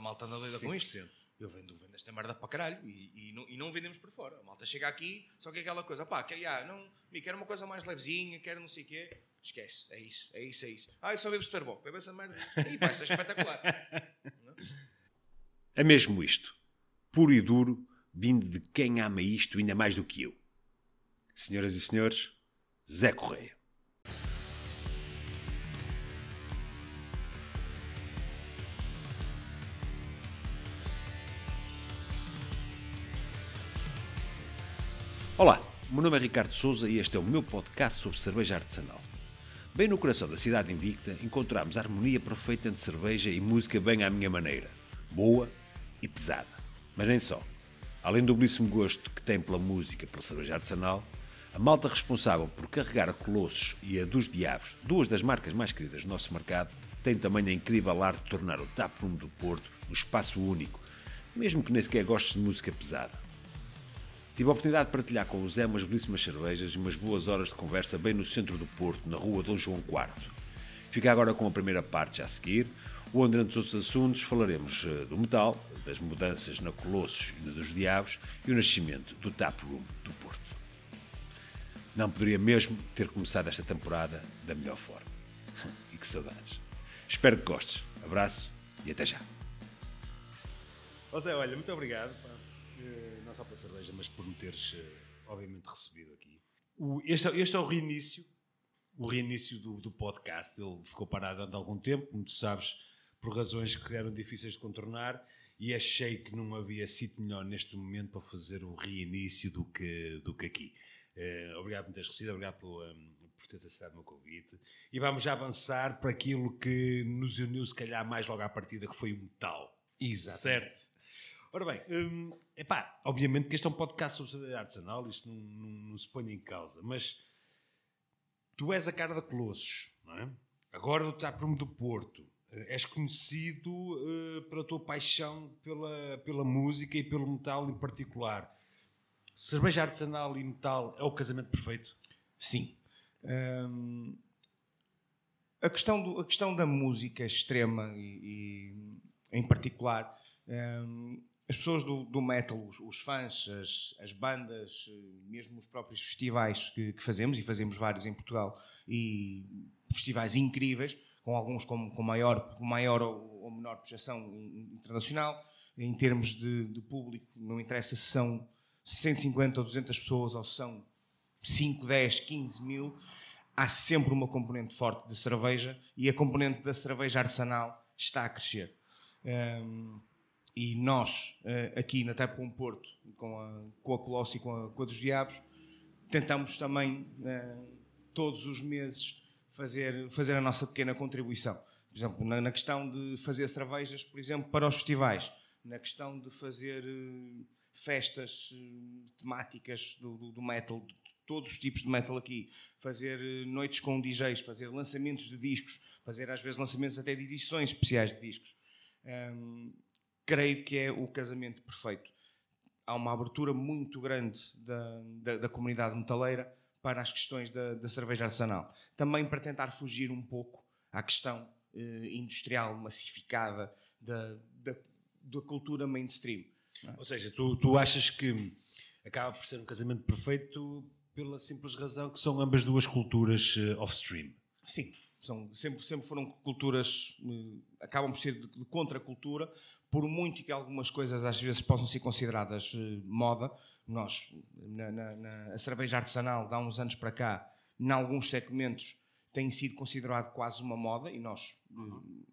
malta, a malta anda doida com isto. Eu vendo, vendo esta merda para caralho e, e, não, e não vendemos por fora. A malta chega aqui, só que é aquela coisa, pá, que, ah, não, me quero uma coisa mais levezinha, quero não sei o quê. Esquece, é isso, é isso, é isso. Ah, eu só bebo Superboc, bebe essa merda. E pá, isto é espetacular. É mesmo isto, puro e duro, vindo de quem ama isto ainda mais do que eu. Senhoras e senhores, Zé Correia. Olá, meu nome é Ricardo Souza e este é o meu podcast sobre cerveja artesanal. Bem no coração da cidade invicta, encontramos a harmonia perfeita entre cerveja e música bem à minha maneira. Boa e pesada. Mas nem só. Além do belíssimo gosto que tem pela música pela cerveja artesanal, a malta responsável por carregar a Colossos e a dos Diabos, duas das marcas mais queridas do nosso mercado, tem também a incrível arte de tornar o Taproom do Porto um espaço único, mesmo que nem sequer gostes de música pesada. Tive a oportunidade de partilhar com o Zé umas belíssimas cervejas e umas boas horas de conversa bem no centro do Porto, na rua Dom João IV. Fica agora com a primeira parte já a seguir, onde, entre outros assuntos, falaremos eh, do metal, das mudanças na Colossos e na dos Diabos e o nascimento do Tap Room do Porto. Não poderia mesmo ter começado esta temporada da melhor forma. e que saudades. Espero que gostes. Abraço e até já. José, olha, muito obrigado. Eh, não só pela cerveja, mas por me teres, eh, obviamente, recebido aqui. O, este, este, é o reinício, o reinício do, do, podcast. Ele ficou parado há algum tempo, como tu sabes, por razões que eram difíceis de contornar, e achei que não havia sítio melhor neste momento para fazer o reinício do que, do que aqui. Uh, obrigado por teres recebido, obrigado por, um, por teres aceitado o meu convite. E vamos já avançar para aquilo que nos uniu, se calhar, mais logo à partida, que foi o metal. Exato. Certo? Ora bem, hum, epá, obviamente que este é um podcast sobre saúde artesanal, isto não, não, não, se põe em causa, mas tu és a cara da Colossos, não é? Agora do Taproom do Porto, eh, és conhecido uh, pela tua paixão pela, pela música e pelo metal em particular. Cerveja artesanal e metal é o casamento perfeito? Sim. Hum, a, questão do, a questão da música extrema e, e em particular hum, as pessoas do, do metal, os, os fãs, as, as, bandas, eh, mesmo os próprios festivais que, que, fazemos, e fazemos vários em Portugal, e festivais incríveis, com alguns com, com maior, com maior ou, ou, menor projeção internacional, em termos de, de, público, não interessa se são 150 ou 200 pessoas, ou são 5, 10, 15 mil, há sempre uma componente forte de cerveja, e a componente da cerveja artesanal está a crescer. Um, e nós, eh, aqui na Tap com Porto, com a, com a Colossi e com a, com a dos Diabos, tentamos também, eh, todos os meses, fazer, fazer a nossa pequena contribuição. Por exemplo, na, na questão de fazer cervejas, por exemplo, para os festivais, na questão de fazer eh, festas temáticas do, do, do metal, de todos os tipos de metal aqui, fazer noites com DJs, fazer lançamentos de discos, fazer às vezes lançamentos até de edições especiais de discos. Um, creio que é o casamento perfeito. Há uma abertura muito grande da, da, da comunidade metaleira para as questões da, da, cerveja artesanal. Também para tentar fugir um pouco à questão eh, industrial massificada da, da, da cultura mainstream. É? Ou seja, tu, tu achas que acaba por ser um casamento perfeito pela simples razão que são ambas duas culturas uh, off-stream. Sim, são, sempre, sempre foram culturas, uh, acabam por ser de, de contracultura, por muito que algumas coisas às vezes possam ser consideradas uh, moda, nós, na, na, na, a cerveja artesanal, de há uns anos para cá, em alguns segmentos, tem sido considerado quase uma moda e nós uh,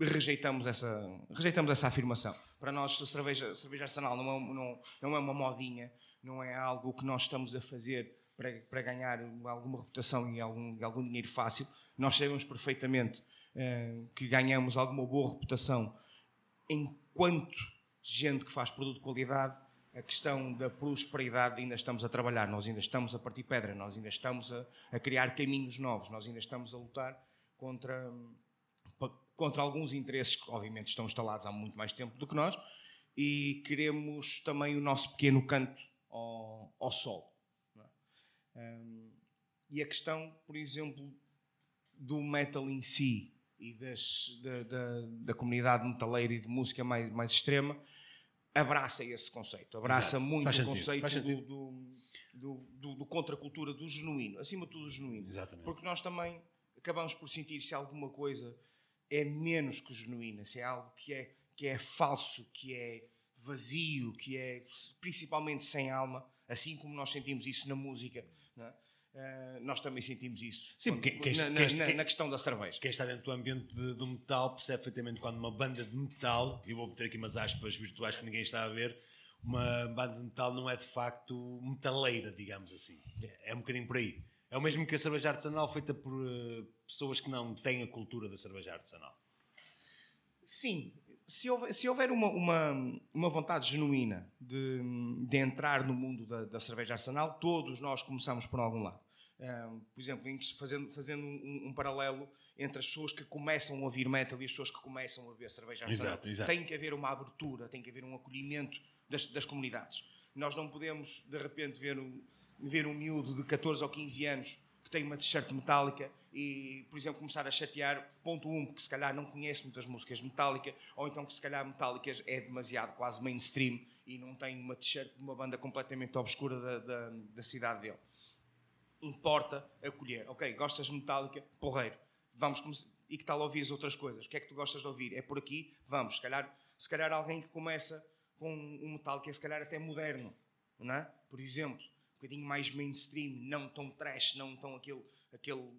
rejeitamos, essa, rejeitamos essa afirmação. Para nós, a cerveja, a cerveja artesanal não é, não, não é uma modinha, não é algo que nós estamos a fazer para, para ganhar alguma reputação e algum, algum dinheiro fácil. Nós sabemos perfeitamente uh, que ganhamos alguma boa reputação enquanto gente que faz produto de qualidade, a questão da prosperidade ainda estamos a trabalhar, nós ainda estamos a partir pedra, nós ainda estamos a, a criar caminhos novos, nós ainda estamos a lutar contra, contra alguns interesses que, obviamente, estão instalados há muito mais tempo do que nós e queremos também o nosso pequeno canto ao, ao sol. É? Um, e a questão, por exemplo, do metal em si, e das, da, da, da comunidade metaleira e de música mais, mais extrema abraça esse conceito, abraça Exato. muito Faz o sentido, conceito do, do, do, do, do contracultura, do genuíno, acima de tudo genuíno. Exatamente. Porque nós também acabamos por sentir se alguma coisa é menos que genuína, se é algo que é, que é falso, que é vazio, que é principalmente sem alma, assim como nós sentimos isso na música, é? Eh, nós também sentimos isso Sim, Quando- quem- quem- na, na- quem- na- questão da cerveja. Quem está dentro do ambiente de- do metal percebe perfeitamente quando uma banda de metal, e vou meter aqui umas aspas virtuais que ninguém está a ver, uma banda de metal não é de facto metaleira, digamos assim. É, um bocadinho por aí. É o mesmo que a cerveja artesanal feita por eh, pessoas que não têm a cultura da cerveja artesanal. Sim, se houver, se houver uma, uma, uma vontade genuína de, de entrar no mundo da, da cerveja artesanal, todos nós começamos por algum lado. Por exemplo, em- fazendo, fazendo um, um paralelo entre as pessoas que começam a ouvir metal e as pessoas que começam a beber cerveja artesanal. Exato. Tem que haver uma abertura, tem que haver um acolhimento das, das comunidades. Nós não podemos, de repente, ver um, ver um miúdo de 14 ou 15 anos que tem uma t-shirt metálica e, por exemplo, começar a chatear, ponto um, porque se calhar não conhece muitas músicas metálica, ou então que se calhar metálicas é demasiado quase mainstream e não tem uma t-shirt de uma banda completamente obscura da, da, da cidade dele. Importa acolher. Ok, gostas de metálica? Porreiro. Vamos começar. E que tal ouvir outras coisas? O que é que tu gostas de ouvir? É por aqui? Vamos. Se calhar, se calhar alguém que começa com um metal que é se calhar até moderno, não é? Por exemplo, um bocadinho mais mainstream, não tão trash, não tão aquele, aquele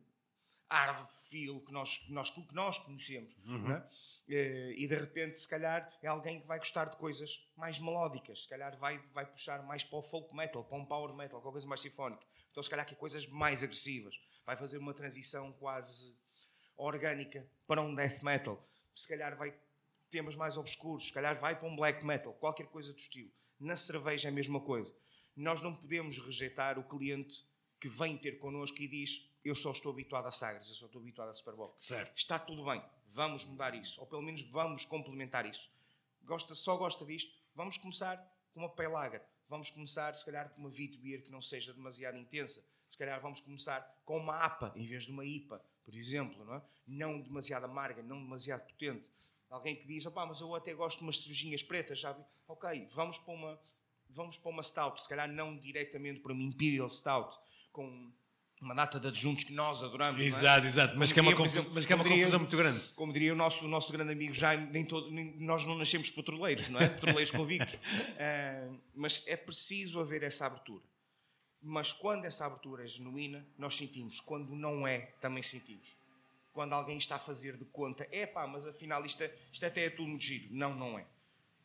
hard feel que nós, que nós, que nós conhecemos. não é? Eh, E de repente, se calhar, é alguém que vai gostar de coisas mais melódicas, se calhar vai, vai puxar mais para o folk metal, para um power metal, qualquer coisa mais sinfónica. Então, se calhar, que é coisas mais agressivas. Vai fazer uma transição quase orgânica para um death metal. Se calhar vai temas mais obscuros, se calhar vai para um black metal, qualquer coisa do estilo. Na cerveja é a mesma coisa. Nós não podemos rejeitar o cliente que vem ter connosco e diz eu só estou habituado a Sagres, eu só estou habituado a Super Bowl. Certo. Está tudo bem, vamos mudar isso, ou pelo menos vamos complementar isso. Gosta, só gosta disto, vamos começar com uma Pale Lager, vamos começar se calhar com uma Wheat Beer que não seja demasiado intensa, se calhar vamos começar com uma APA em vez de uma IPA, por exemplo, não é? Não demasiado amarga, não demasiado potente. Alguém que diz, opá, mas eu até gosto de umas cervejinhas pretas, sabe? Ok, vamos para uma, vamos para uma Stout, se calhar não diretamente para uma Imperial Stout, com uma data de adjuntos que nós adoramos, não é? Exato, exato. Mas Como que é uma, diria, por confusão, exemplo, mas que é uma diria- confusão muito grande. Como diria o nosso, o nosso grande amigo Jaime, nem todo, nem- nós não nascemos petroleiros, não é? Petroleiros convictos. Ah, mas é preciso haver essa abertura. Mas quando essa abertura é genuína, nós sentimos. Quando não é, também sentimos. Quando alguém está a fazer de conta, é pá, mas afinal isto, é- isto até é tudo muito giro. Não, não é.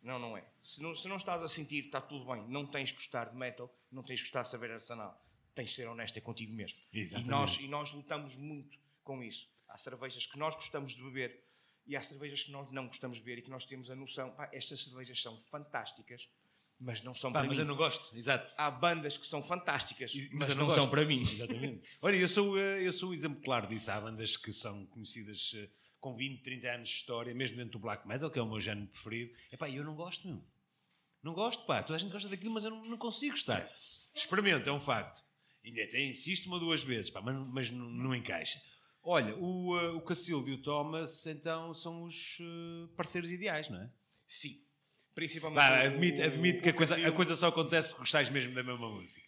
Não, não é. Se não, se não estás a sentir, está tudo bem. Não tens que gostar de metal, não tens que gostar de saber arsenal. Tens de ser honesto é contigo mesmo. E Exatamente. nós, e nós lutamos muito com isso. Há cervejas que nós gostamos de beber e há cervejas que nós não gostamos de beber e que nós temos a noção, pá, estas cervejas são fantásticas, mas não são Pá, para mas mim. eu não gosto. Exato. Há bandas que são fantásticas, Mas mas, eu não, não são para mim. Exatamente. Olha, eu sou, eh, eu sou um exemplo claro disso. Há bandas que são conhecidas eh, com 20, 30 anos de história, mesmo dentro do black metal, que é o meu género preferido. Epá, eu não gosto, meu. Não gosto, pá. Toda a gente gosta daquilo, mas eu não, não consigo gostar. Experimento, é um facto. Ainda até insisto uma ou duas vezes, pá, mas, mas não, não encaixa. Olha, o, eh, o Cacildo e o Thomas, então, são os eh, parceiros ideais, não é? Sim. Principalmente. O- admite, o- admite que a o coisa, a coisa só acontece porque gostais mesmo da mesma música.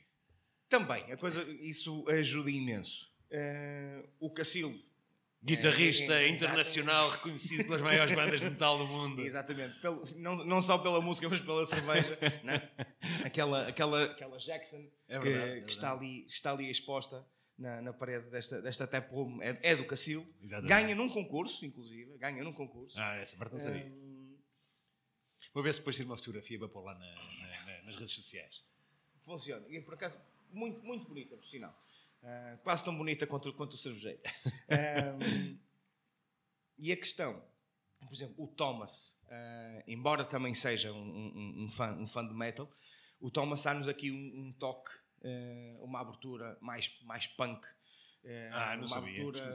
Também, a coisa, isso ajuda imenso. Eh, o Cacildo. Guitarrista É, é, internacional reconhecido pelas maiores bandas de metal do mundo. Exatamente. Pelo- não, não só pela música, mas pela cerveja. né? aquela, aquela, aquela Jackson É que, verdade, é que está, ali, está ali exposta na, na parede desta, desta tap room é, é do Cacil. Exatamente. Ganha num concurso, inclusive. Ganha num concurso. Ah, essa parte não sabia. Hum, Vou ver se depois tiro uma fotografia para pôr lá na- na- na- nas redes sociais. funciona. E por acaso, muito, muito bonita, por sinal. Ah, quase tão bonita quanto, quanto o cervejeiro. Ahm, e a questão, por exemplo, o Thomas, ah, embora também seja um, um- um fã, um fã de metal, o Thomas dá-nos aqui um, um toque, ah, uma abertura mais, mais punk. Ah, não uma sabia, abertura,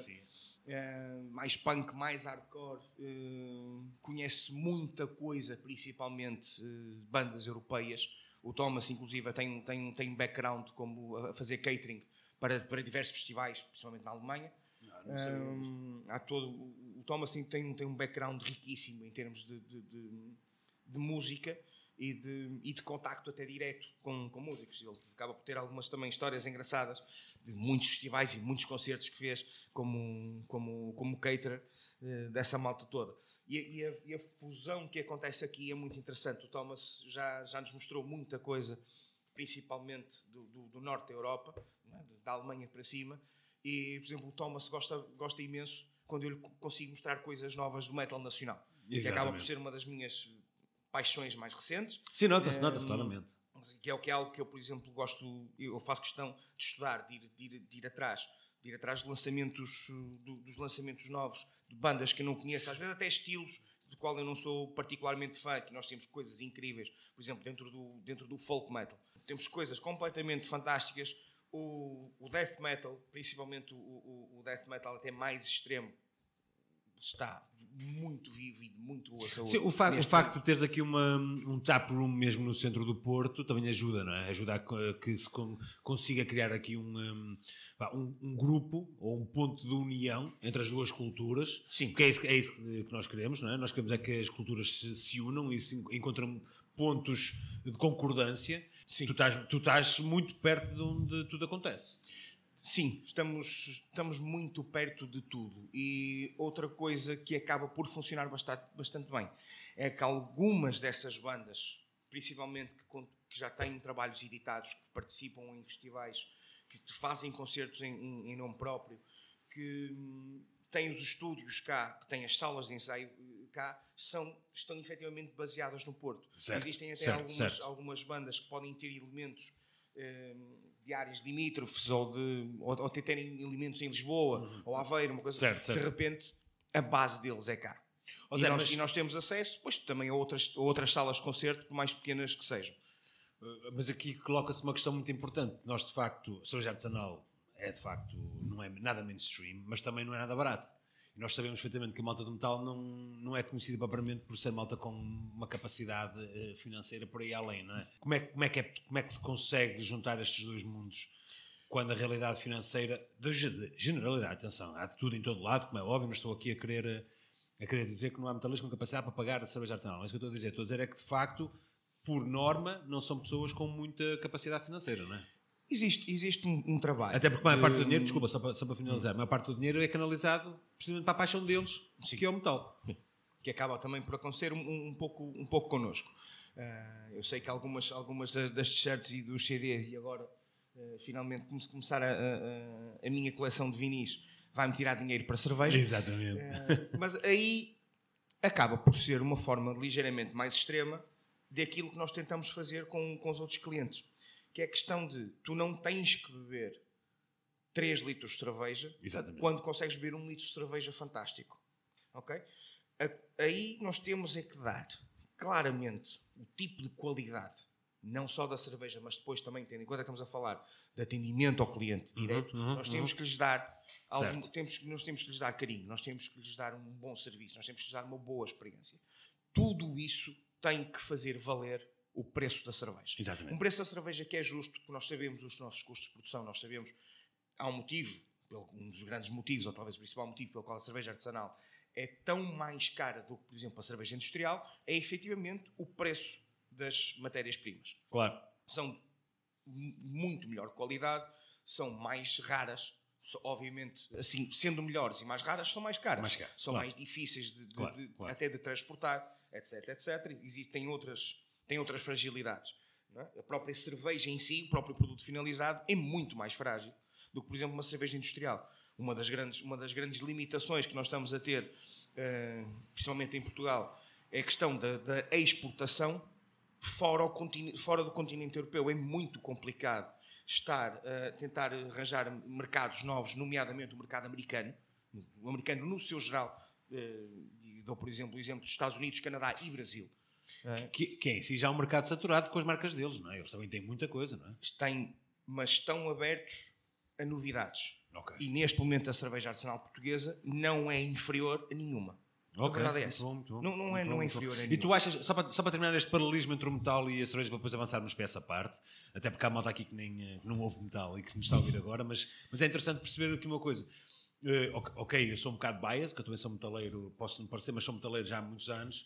eh, mais punk, mais hardcore, eh, conhece muita coisa, principalmente eh, bandas europeias. O Thomas, inclusive, tem, tem, tem um background como a fazer catering para, para diversos festivais, principalmente na Alemanha. Ah, não sabia. Um, há todo, o- Thomas tem, tem, um background riquíssimo em termos de, de, de, de música e de, e de contacto até direto com, com músicos. Ele acaba por ter algumas também histórias engraçadas de muitos festivais e muitos concertos que fez como, como, como caterer uh, dessa malta toda. E, e, a, e, a, fusão que acontece aqui é muito interessante. O Thomas já, já nos mostrou muita coisa, principalmente do, do, do norte da Europa? Da Alemanha para cima. E, por exemplo, o Thomas gosta, gosta imenso quando eu lhe consigo mostrar coisas novas do metal nacional. Exatamente. Que acaba por ser uma das minhas paixões mais recentes. Sim, nota-se, nota-se claramente. Que é, que é algo que eu, por exemplo, gosto, eu faço questão de estudar, de ir, de ir, de ir atrás de ir atrás de lançamentos, do, dos lançamentos novos, de bandas que eu não conheço, às vezes até estilos do qual eu não sou particularmente fã, que nós temos coisas incríveis, por exemplo, dentro do, dentro do folk metal. Temos coisas completamente fantásticas. O, o death metal, principalmente o, o, o death metal até mais extremo, está muito vivo e muito boa saúde. Sim, o, fa o facto de teres aqui uma, um tap room mesmo no centro do Porto também ajuda, não é? Ajuda a que se consiga criar aqui um, um, um, grupo ou um ponto de união entre as duas culturas. Sim. Que é isso, é isso que nós queremos, não é? Nós queremos é que as culturas se, se unam e se encontram pontos de concordância. Sim. Tu estás, tu estás muito perto de onde tudo acontece. Sim, estamos, estamos muito perto de tudo. E outra coisa que acaba por funcionar bastante, bastante bem é que algumas dessas bandas, principalmente que, que já têm trabalhos editados, que participam em festivais, que fazem concertos em, em, em nome próprio, que hum, têm os estúdios cá, que têm as salas de ensaio cá, são, estão efetivamente baseadas no Porto. Certo, Existem até certo, algumas, certo. algumas bandas que podem ter elementos. Hum, de áreas limítrofes ou, de, ou, ou terem elementos em Lisboa uhum. ou Aveiro, uma coisa certo, certo. de repente a base deles é cá. E, Zé, nós, mas... e, nós, temos acesso pois, também a outras, a outras salas de concerto, por mais pequenas que sejam. Uh, mas aqui coloca-se uma questão muito importante. Nós, de facto, a cerveja artesanal é, de facto, não é nada mainstream, mas também não é nada barato. Nós sabemos perfeitamente que a malta do metal não, não é conhecida propriamente por ser malta com uma capacidade uh, financeira por aí além, não é? Como é, como, é que é, como é que se consegue juntar estes dois mundos? Quando a realidade financeira, da generalidade, atenção, há de tudo em todo lado, como é óbvio, mas estou aqui a querer, a querer dizer que não há metalistas com capacidade para pagar a cerveja artesanal. Não é isso que eu estou a dizer. Estou a dizer é que, de facto, por norma, não são pessoas com muita capacidade financeira, não é? Existe, existe um, um trabalho. Até porque a maior parte do dinheiro, desculpa, só para, só para finalizar, a maior parte do dinheiro é canalizado precisamente para a paixão deles, Sim. que é o metal. Que acaba também por acontecer um, um pouco, um pouco connosco. Uh, eu sei que algumas, algumas das, das t-shirts e dos CDs, e agora uh, finalmente começar a, a, a, minha coleção de vinis, vai-me tirar dinheiro para cerveja. Exatamente. Uh, mas aí acaba por ser uma forma ligeiramente mais extrema daquilo que nós tentamos fazer com, com os outros clientes que é a questão de tu não tens que beber 3 litros de cerveja Exatamente. quando consegues beber um litro de cerveja fantástico. Ok? Aí nós temos é que dar claramente o tipo de qualidade, não só da cerveja, mas depois também, tendo em conta que estamos a falar de atendimento ao cliente uhum, direto, uhum, nós temos uhum. que lhes dar algum, temos, nós temos que lhes dar carinho, nós temos que lhes dar um bom serviço, nós temos que lhes dar uma boa experiência. Tudo isso tem que fazer valer o preço da cerveja. Exatamente. Um preço da cerveja que é justo, porque nós sabemos os nossos custos de produção, nós sabemos, há um motivo, um dos grandes motivos, ou talvez o principal motivo pelo qual a cerveja artesanal é tão mais cara do que, por exemplo, a cerveja industrial, é efetivamente o preço das matérias-primas. Claro. São muito melhor qualidade, são mais raras, obviamente, assim, sendo melhores e mais raras, são mais caras. Mais caro, são claro. mais difíceis de, de, claro, de, claro. até de transportar, etc, etc. Existem outras tem outras fragilidades. É? A própria cerveja em si, o próprio produto finalizado, é muito mais frágil do que, por exemplo, uma cerveja industrial. Uma das grandes, uma das grandes limitações que nós estamos a ter, uh, principalmente em Portugal, é a questão da, da exportação fora, fora, do continente europeu. É muito complicado estar a tentar arranjar mercados novos, nomeadamente o mercado americano, o americano no seu geral, uh, dou por exemplo o exemplo dos Estados Unidos, Canadá e Brasil é. Que, que é em si já é um mercado saturado com as marcas deles, não é? Eles também têm muita coisa, não é? Têm, mas estão abertos a novidades. Okay. E neste momento a cerveja artesanal portuguesa não é inferior a nenhuma. Okay. A verdade é essa. Bom, muito bom. Não, não é, muito não bom, é inferior a E nenhuma. tu achas, só para, só para terminar este paralelismo entre o metal e a cerveja, para depois avançarmos para essa parte, até porque há malta aqui que nem, eh, não ouve metal e que nos está a ouvir agora, mas, mas é interessante perceber aqui uma coisa. ok- ok, eu sou um bocado bias, que eu também sou metaleiro, posso não parecer, mas sou metaleiro já há muitos anos.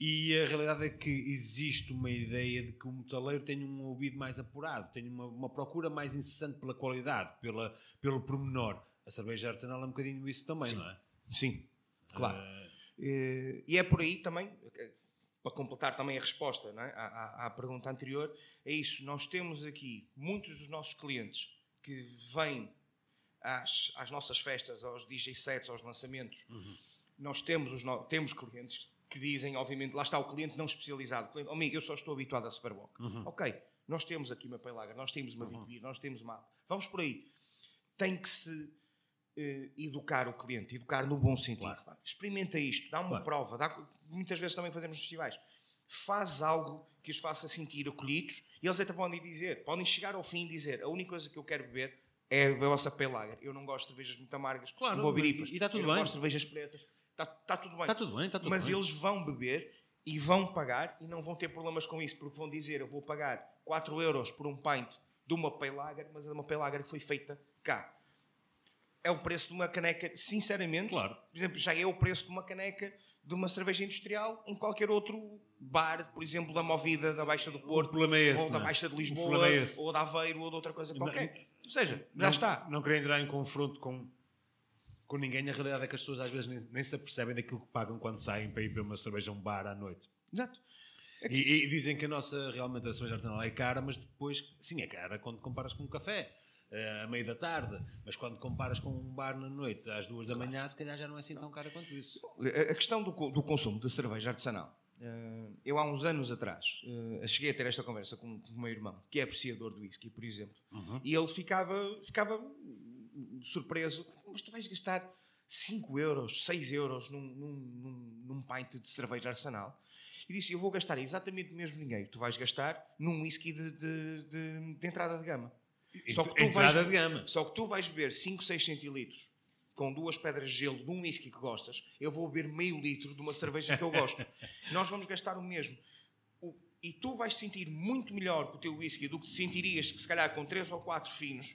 E a realidade é que existe uma ideia de que o metaleiro tem um ouvido mais apurado, tem uma, uma procura mais incessante pela qualidade, pela, pelo pormenor. A cerveja artesanal é um bocadinho isso também, não é? Sim, claro. Eh, E é por aí também, eh, para completar também a resposta é? à, à- à pergunta anterior, é isso. Nós temos aqui muitos dos nossos clientes que vêm às, às nossas festas, aos DJ sets, aos lançamentos. Nós temos, os no- temos clientes que dizem, obviamente, lá está o cliente não especializado. O cliente, "Oh, amigo, eu só estou habituado a Superboc. Ok, nós temos aqui uma Peilager, nós temos uma Vitibir, nós temos uma... Vamos por aí. Tem que se eh, educar o cliente, educar no bom sentido. Pá, Experimenta isto, dá uma Claro. prova. dá- muitas vezes também fazemos festivais. Faz algo que os faça sentir acolhidos e eles até podem dizer, podem chegar ao fim e dizer: a única coisa que eu quero beber é a vossa Pelager. Eu não gosto de cervejas muito amargas, Claro, não vou beber e- IPAs. e está tudo eu não bem. gosto de cervejas pretas. Está, está tudo bem. Está tudo bem, está tudo Mas bem. eles vão beber e vão pagar e não vão ter problemas com isso, porque vão dizer: eu vou pagar 4 euros por um pint de uma Pale Lager, mas é uma Pale Lager que foi feita cá. É o preço de uma caneca, sinceramente, Claro. por exemplo, já é o preço de uma caneca de uma cerveja industrial em qualquer outro bar, por exemplo, da Movida da Baixa do Porto, é esse, ou da não é? Baixa de Lisboa, é ou da Aveiro, ou de outra coisa Não- qualquer. Ou seja, já não, está. Não queria entrar em confronto com, com ninguém. A realidade é que as pessoas às vezes nem, nem se apercebem daquilo que pagam quando saem para ir beber uma cerveja a um bar à noite. Exato. E, e dizem que a nossa, realmente, a cerveja artesanal é cara, mas depois, sim, é cara quando comparas com um café. eh, à meia da tarde, mas quando comparas com um bar na noite às duas da manhã, se calhar já não é assim tão cara quanto isso. A questão do, do consumo de cerveja artesanal. eh, Eu, há uns anos atrás, eh, cheguei a ter esta conversa com, com o meu irmão, que é apreciador do whisky, por exemplo, e ele ficava, ficava surpreso: mas tu vais gastar 5 euros, 6 euros num, num, num, pint de cerveja artesanal? E disse: Eu vou gastar exatamente o mesmo dinheiro que tu vais gastar num whisky de, de, de- de entrada de gama. Só que, tu Entrada vais, de gama. só que tu vais beber 5, 6 centilitros com duas pedras de gelo de um whisky que gostas, eu vou beber meio litro de uma cerveja que eu gosto. Nós vamos gastar o mesmo. O- e tu vais sentir muito melhor com o teu whisky do que te sentirias se calhar com 3 ou 4 finos,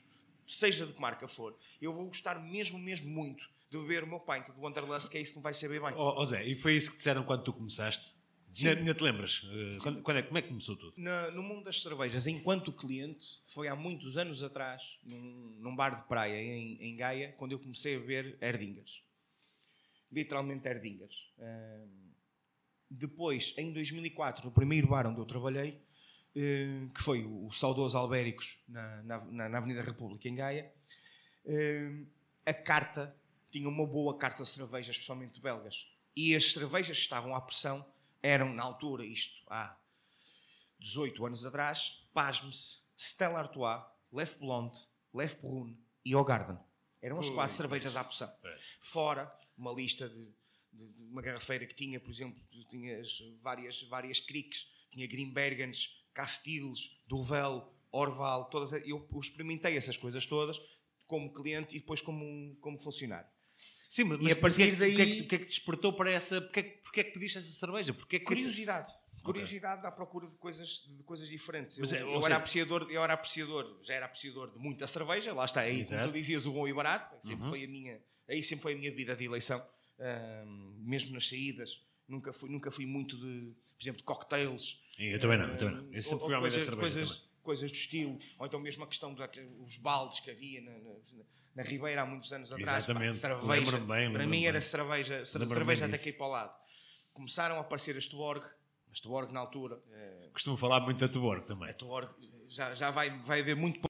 seja de que marca for. Eu vou gostar mesmo, mesmo muito de beber o meu pint do Wanderlust, que é isso que me vai saber bem. Ó ó Zé, e foi isso que disseram quando tu começaste? Ainda te lembras? Eh, quando- quando é, como é que começou tudo? Na- no mundo das cervejas, enquanto cliente, foi há muitos anos atrás, num, num bar de praia em, em Gaia, quando eu comecei a beber Erdingers. Literalmente Erdingers. Depois, em 2004, no primeiro bar onde eu trabalhei, que foi o, saudoso Albéricos, na, na, na- Avenida República, em Gaia, eh, a carta tinha uma boa carta de cervejas, especialmente belgas. E as cervejas que estavam à pressão eram, na altura, isto há 18 anos atrás, pasme-se, Stella Artois, Lef Blonde, Lef Brune e Ogarden. Eram as quatro cervejas à pressão. É. Fora uma lista de, de- de uma garrafeira que tinha, por exemplo, tinhas várias, várias criques, tinha Grimbergens, Castiles, Duvel, Orval, todas. Eu experimentei essas coisas todas como cliente e depois como, como funcionário. Sim, mas, E a partir porquê é que- daí- é que- porquê é que despertou para essa. Porquê, é que- porquê é que pediste essa cerveja? Porquê é que- Curiosidade. Curiosidade à procura de coisas, de coisas diferentes. Eu, Mas é, eu seja- era apreciador, eu era apreciador, já era apreciador de muita cerveja, lá está, aí, como Exato. tu dizias, o bom e barato, sempre Uhum. foi a minha, aí sempre foi a minha bebida de eleição, Ahm, mesmo nas saídas, nunca fui, nunca fui muito de, por exemplo, de cocktails. Eu também não, eu também não. Eu Ahm, sempre fui ou homem da coisas, cerveja coisas, também. coisas do estilo, ou então mesmo a questão dos baldes que havia na, na, na Ribeira há muitos anos atrás. Exatamente. cerveja, Lembro-me bem, para mim era bem. cerveja, Lembro-me cerveja bem até cair para o lado. Começaram a aparecer as Tuborg, as Tuborg na altura, eh, Costumo falar muito da Tuborg também. a Tuborg já, já vai, vai haver muito.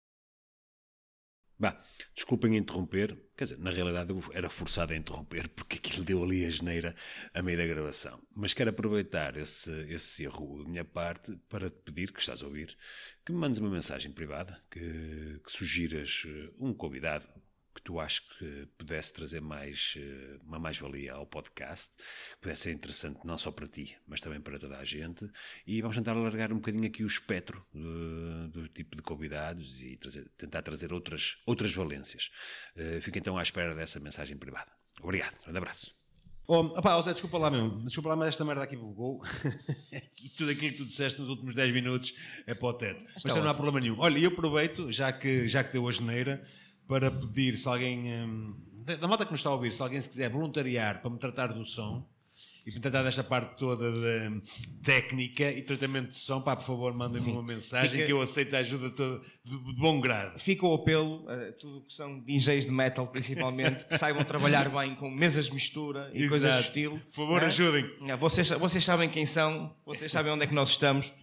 Bah, desculpem interromper, quer dizer, na realidade eu era forçado a interromper porque aquilo deu ali a geneira a meio da gravação. Mas quero aproveitar esse, esse erro da minha parte para te pedir, que estás a ouvir, que me mandes uma mensagem privada, que, que sugiras eh, um convidado que tu achas que pudesse trazer mais, eh, uma mais-valia ao podcast, que pudesse ser interessante não só para ti, mas também para toda a gente. E vamos tentar alargar um bocadinho aqui o espectro do, do tipo de convidados e trazer- tentar trazer outras, outras valências. Eh, fica então à espera dessa mensagem privada. Obrigado, um grande abraço. Oh, opá, Zé, desculpa lá mesmo. Desculpa lá, mas esta merda aqui bugou. e tudo aquilo que tu disseste nos últimos 10 minutos é para o teto. Mas Está não há problema nenhum. Olha, e eu aproveito, já que, já que deu a geneira, para pedir se alguém hum, da, malta que nos está a ouvir, se alguém se quiser voluntariar para me tratar do som e para me tratar desta parte toda de técnica e tratamento de som, pá, por favor, mandem-me uma mensagem Fica- que eu aceito a ajuda toda de, de bom grado. Fica o apelo a tudo que são DJs de metal, principalmente, que saibam trabalhar bem com mesas de mistura e Exato. coisas do estilo. Por favor, Hã? ajudem. Vocês, vocês sabem quem são, vocês sabem onde é que nós estamos.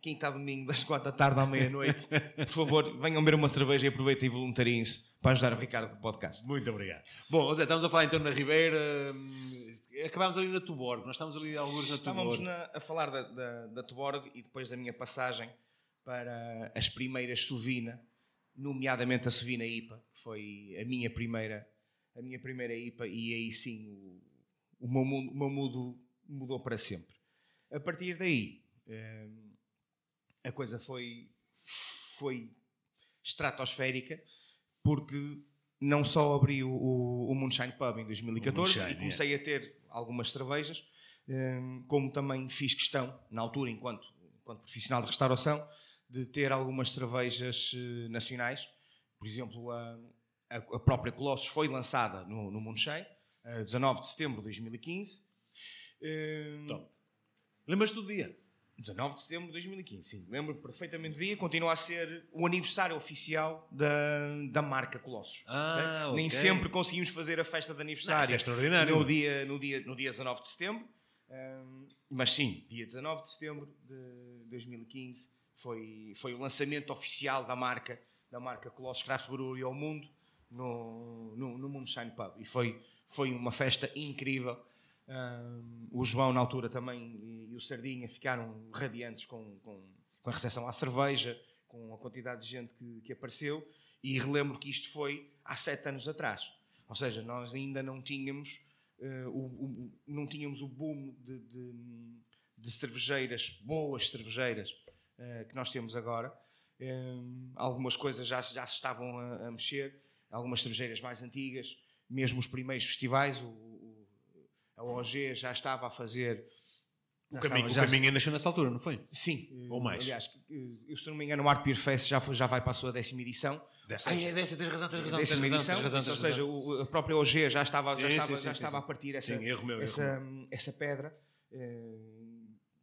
Quinta a domingo, das quatro da tarde à meia-noite. Por favor, venham beber uma cerveja e aproveitem e voluntariem-se para ajudar o Ricardo com o podcast. Muito obrigado. Bom, José, estamos a falar então na Ribeira. hum, Acabámos ali na Tuborg. Nós estamos ali alguns na Estávamos Tuborg. na- a falar da, da, da Tuborg e depois da minha passagem para as primeiras Sovina, nomeadamente a Sovina IPA, que foi a minha primeira, a minha primeira IPA, e aí sim o, o meu mundo, o meu mundo mudou para sempre. A partir daí, hum, a coisa foi, foi estratosférica, porque não só abri o, o, o Moonshine Pub em 2014 O Moonshine, e comecei a ter algumas cervejas, hum, como também fiz questão, na altura, enquanto, enquanto profissional de restauração, de ter algumas cervejas eh, nacionais. Por exemplo, a, a, própria Colossus foi lançada no, no Moonshine, a 19 de setembro de 2015. Hum, Top. Lembras-te do dia? 19 de setembro de 2015, sim. Lembro perfeitamente do dia. Continua a ser o aniversário oficial da, da marca Colossus. Ah, ok? Nem sempre conseguimos fazer a festa de Não, aniversário isso é extraordinário. no, dia, no, dia, no dia 19 de setembro. Mas sim, dia 19 de setembro de 2015 foi, foi o lançamento oficial da marca, da marca Colossus Craft Brewery ao mundo no, no, no Moonshine Pub. E foi, foi uma festa incrível. O João, na altura, também o Sardinha ficaram radiantes com, com, com a recepção à cerveja, com a quantidade de gente que, que apareceu. E relembro que isto foi há sete anos atrás. Ou seja, nós ainda não tínhamos, eh, o, o- não tínhamos o boom de, de, de cervejeiras, boas cervejeiras, eh, que nós temos agora. Eh, algumas coisas já, já se estavam a, a mexer, algumas cervejeiras mais antigas, mesmo os primeiros festivais, o- a OG já estava a fazer. O já caminho, estava- o já- caminho nasceu nessa altura, não foi? Sim, Ou mais. Aliás, eh, eu, se não me engano, o Art Beer Fest já, foi- já vai para a sua décima edição. Ah, é dessa, tens razão, tens razão, tens décima razão, edição, tens razão, ou tens seja, razão. o- a própria OG já estava, Sim, já estava, sim, já sim, estava sim. a partir essa, erro meu, erro essa, essa pedra, eh,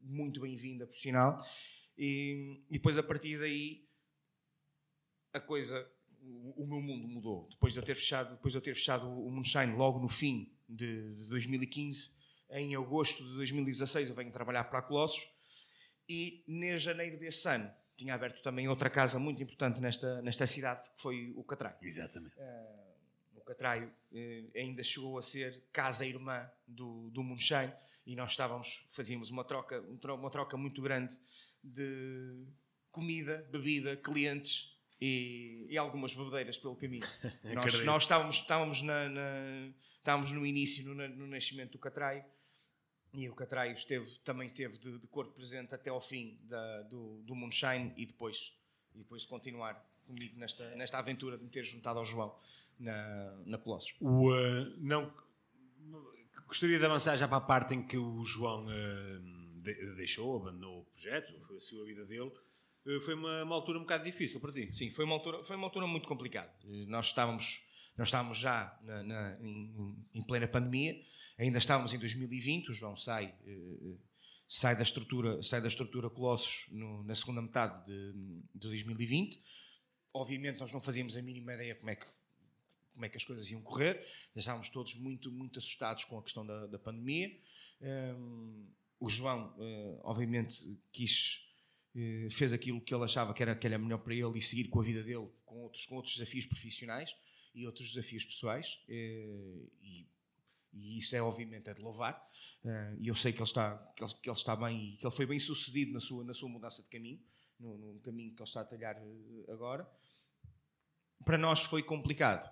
muito bem-vinda, por sinal. E, e depois, a partir daí, a coisa, o, o meu mundo mudou. Depois de eu ter fechado, depois de eu ter fechado o Moonshine logo no fim de, de 2015, em agosto de 2016 eu venho trabalhar para a Colossus e em janeiro desse ano tinha aberto também outra casa muito importante nesta, nesta cidade, que foi o Catraio. Exatamente. O Catraio eh, ainda chegou a ser casa-irmã do, do Moonshine e nós estávamos, fazíamos uma troca, um tro- uma troca muito grande de comida, bebida, clientes e, e algumas bebedeiras pelo caminho. nós, nós estávamos, estávamos, na, na- estávamos no início, no, no nascimento do Catraio e o Catraio esteve, também esteve de, de corpo presente até ao fim da- do, do Moonshine e depois, e depois continuar comigo nesta, nesta aventura de me ter juntado ao João na, na Colossus. O, eh, não, gostaria de avançar já para a parte em que o João eh, de- deixou, abandonou o projeto, foi a sua vida dele. Eh, foi uma, uma altura um bocado difícil para ti. Sim, foi uma altura, foi uma altura muito complicada. Nós estávamos, nós estávamos já na- na- em, em plena pandemia, ainda estávamos em 2020, o João sai, eh, sai da estrutura, sai da estrutura Colossus no- na segunda metade de, de 2020. Obviamente nós não fazíamos a mínima ideia como é que como é que as coisas iam correr. Estávamos todos muito, muito assustados com a questão da, da pandemia. Um, o João, eh, obviamente, quis, fez aquilo que ele achava que era, que era melhor para ele e seguir com a vida dele, com outros, com outros desafios profissionais e outros desafios pessoais. eh, e, e isso é, obviamente, é de louvar. Eh, e eu sei que ele, está, que, ele, que ele está bem e que ele foi bem sucedido na sua, na sua mudança de caminho, no, no caminho que ele está a talhar eh, agora. Para nós foi complicado.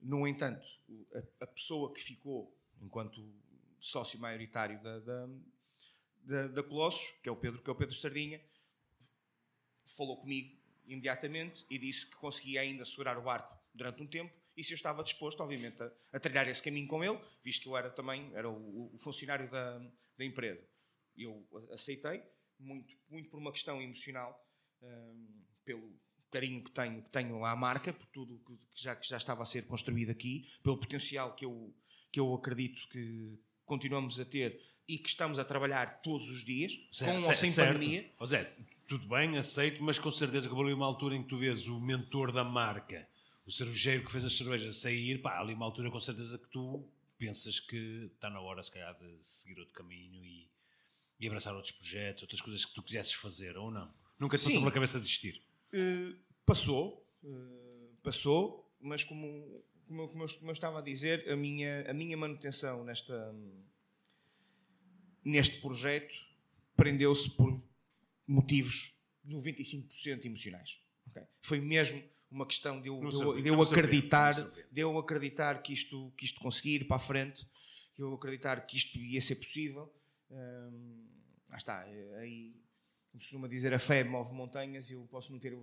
No entanto, a, a pessoa que ficou enquanto sócio maioritário da, da, da, da Colossus, que é o Pedro, que é o Pedro Sardinha, falou comigo imediatamente e disse que conseguia ainda segurar o barco durante um tempo e se eu estava disposto, obviamente, a, a trilhar esse caminho com ele, visto que eu era também era o, o funcionário da, da empresa. Eu aceitei, muito, muito por uma questão emocional, hum, pelo, carinho que tenho, que tenho à marca, por tudo que já, que já estava a ser construído aqui, pelo potencial que eu, que eu acredito que continuamos a ter e que estamos a trabalhar todos os dias, com ou sem certo. pandemia. Ó Zé, tudo bem, aceito, mas com certeza que houve ali uma altura em que tu vês o mentor da marca, o cervejeiro que fez as cervejas sair, pá, ali uma altura com certeza que tu pensas que está na hora, se calhar, de seguir outro caminho e, e abraçar outros projetos, outras coisas que tu quisesses fazer, ou não? Nunca te passou Sim. pela cabeça desistir? Uh, passou, uh, passou, mas como, como, eu, como, eu, como eu estava a dizer, a minha, a minha manutenção nesta, neste projeto prendeu-se por motivos 95% emocionais. ok? Foi mesmo uma questão de eu, de eu- de eu acreditar, surpreende. de eu acreditar que isto, que isto conseguir ir para a frente, que eu acreditar que isto ia ser possível. Hum, lá está, eh, aí como costuma dizer, a fé move montanhas eu posso não ter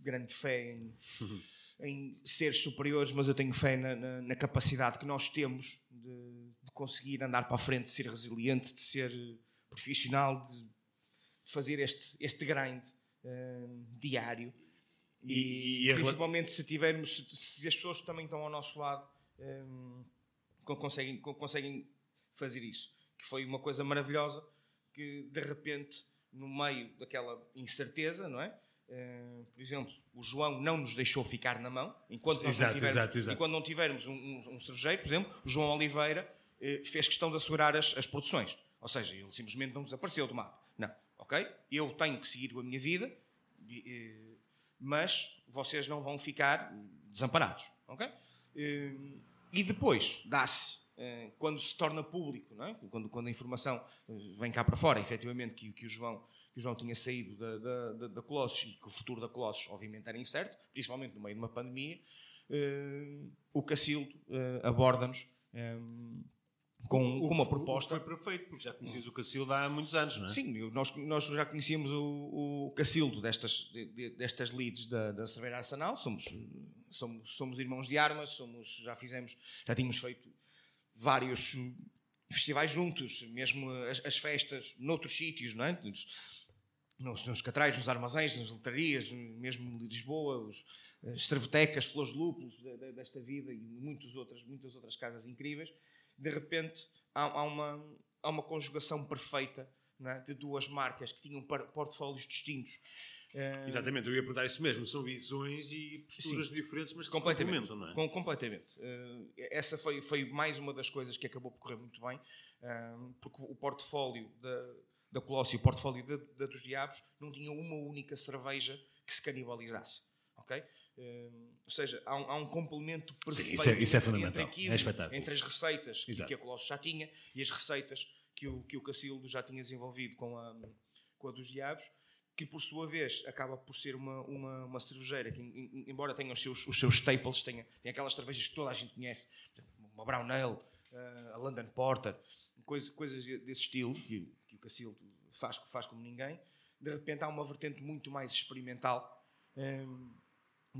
grande fé em, em seres superiores, mas eu tenho fé na, na- na capacidade que nós temos de, de conseguir andar para a frente, de ser resiliente, de ser profissional, de fazer este, este grind hum, diário. E- E, e principalmente se tivermos, se, se as pessoas também estão ao nosso lado con- conseguem, con- conseguem fazer isso. Que foi uma coisa maravilhosa que de repente, no meio daquela incerteza, não é? Eh, por exemplo, o João não nos deixou ficar na mão enquanto nós Exato, não tivermos, exato, exato. enquanto não tivermos um, um, um cervejeiro, por exemplo, o João Oliveira eh, fez questão de assegurar as, as produções. Ou seja, ele simplesmente não desapareceu do mapa. Não, ok? Eu tenho que seguir a minha vida, mas vocês não vão ficar desamparados, ok? E depois dá-se, eh, quando se torna público, não é? quando, quando a informação eh, vem cá para fora, efetivamente, que, que o João que o João tinha saído da, da, da, da Colossus e que o futuro da Colossus, obviamente, era incerto, principalmente no meio de uma pandemia, eh, o Cacildo aborda-nos com, com uma O proposta. Foi perfeito, porque já conheces o Cacilda há muitos anos, não é? Sim, nós, nós já conhecíamos o, o Cacildo destas, de- de- destas leads da, da Cerveira Arsenal, somos, somos, somos irmãos de armas, somos, já fizemos, já tínhamos feito vários festivais juntos, mesmo as, as festas noutros sítios, não é? Nos, nos catrais, nos armazéns, nas letrarias, mesmo em Lisboa, os, as cervetecas, flores de lúpulos de- de- desta vida e muitas outras, muitas outras casas incríveis. De repente há, há uma, há uma conjugação perfeita é? de duas marcas que tinham portfólios distintos. Eh, Exatamente, eu ia perguntar isso mesmo. São visões e posturas diferentes, mas que se completamente. complementam, não é? Com- completamente. Eh, essa foi, foi mais uma das coisas que acabou por correr muito bem, eh, porque o portfólio da, da Colossi o portfólio da, da dos Diabos não tinha uma única cerveja que se canibalizasse. ok? Eh, ou seja, há um, há um complemento perfeito isso é- isso é entre fundamental. aquilo- É entre as receitas que, que a Colossus já tinha e as receitas que o, que o Cacildo já tinha desenvolvido com a, com a dos Diabos, que por sua vez acaba por ser uma, uma, uma cervejeira que, em- em- embora tenha os seus, os seus staples, tenha, tem aquelas cervejas que toda a gente conhece, uma Brown Ale, eh, a London Porter, coisa, coisas desse estilo, que, que o Cacildo faz, faz como ninguém, de repente há uma vertente muito mais experimental ehm,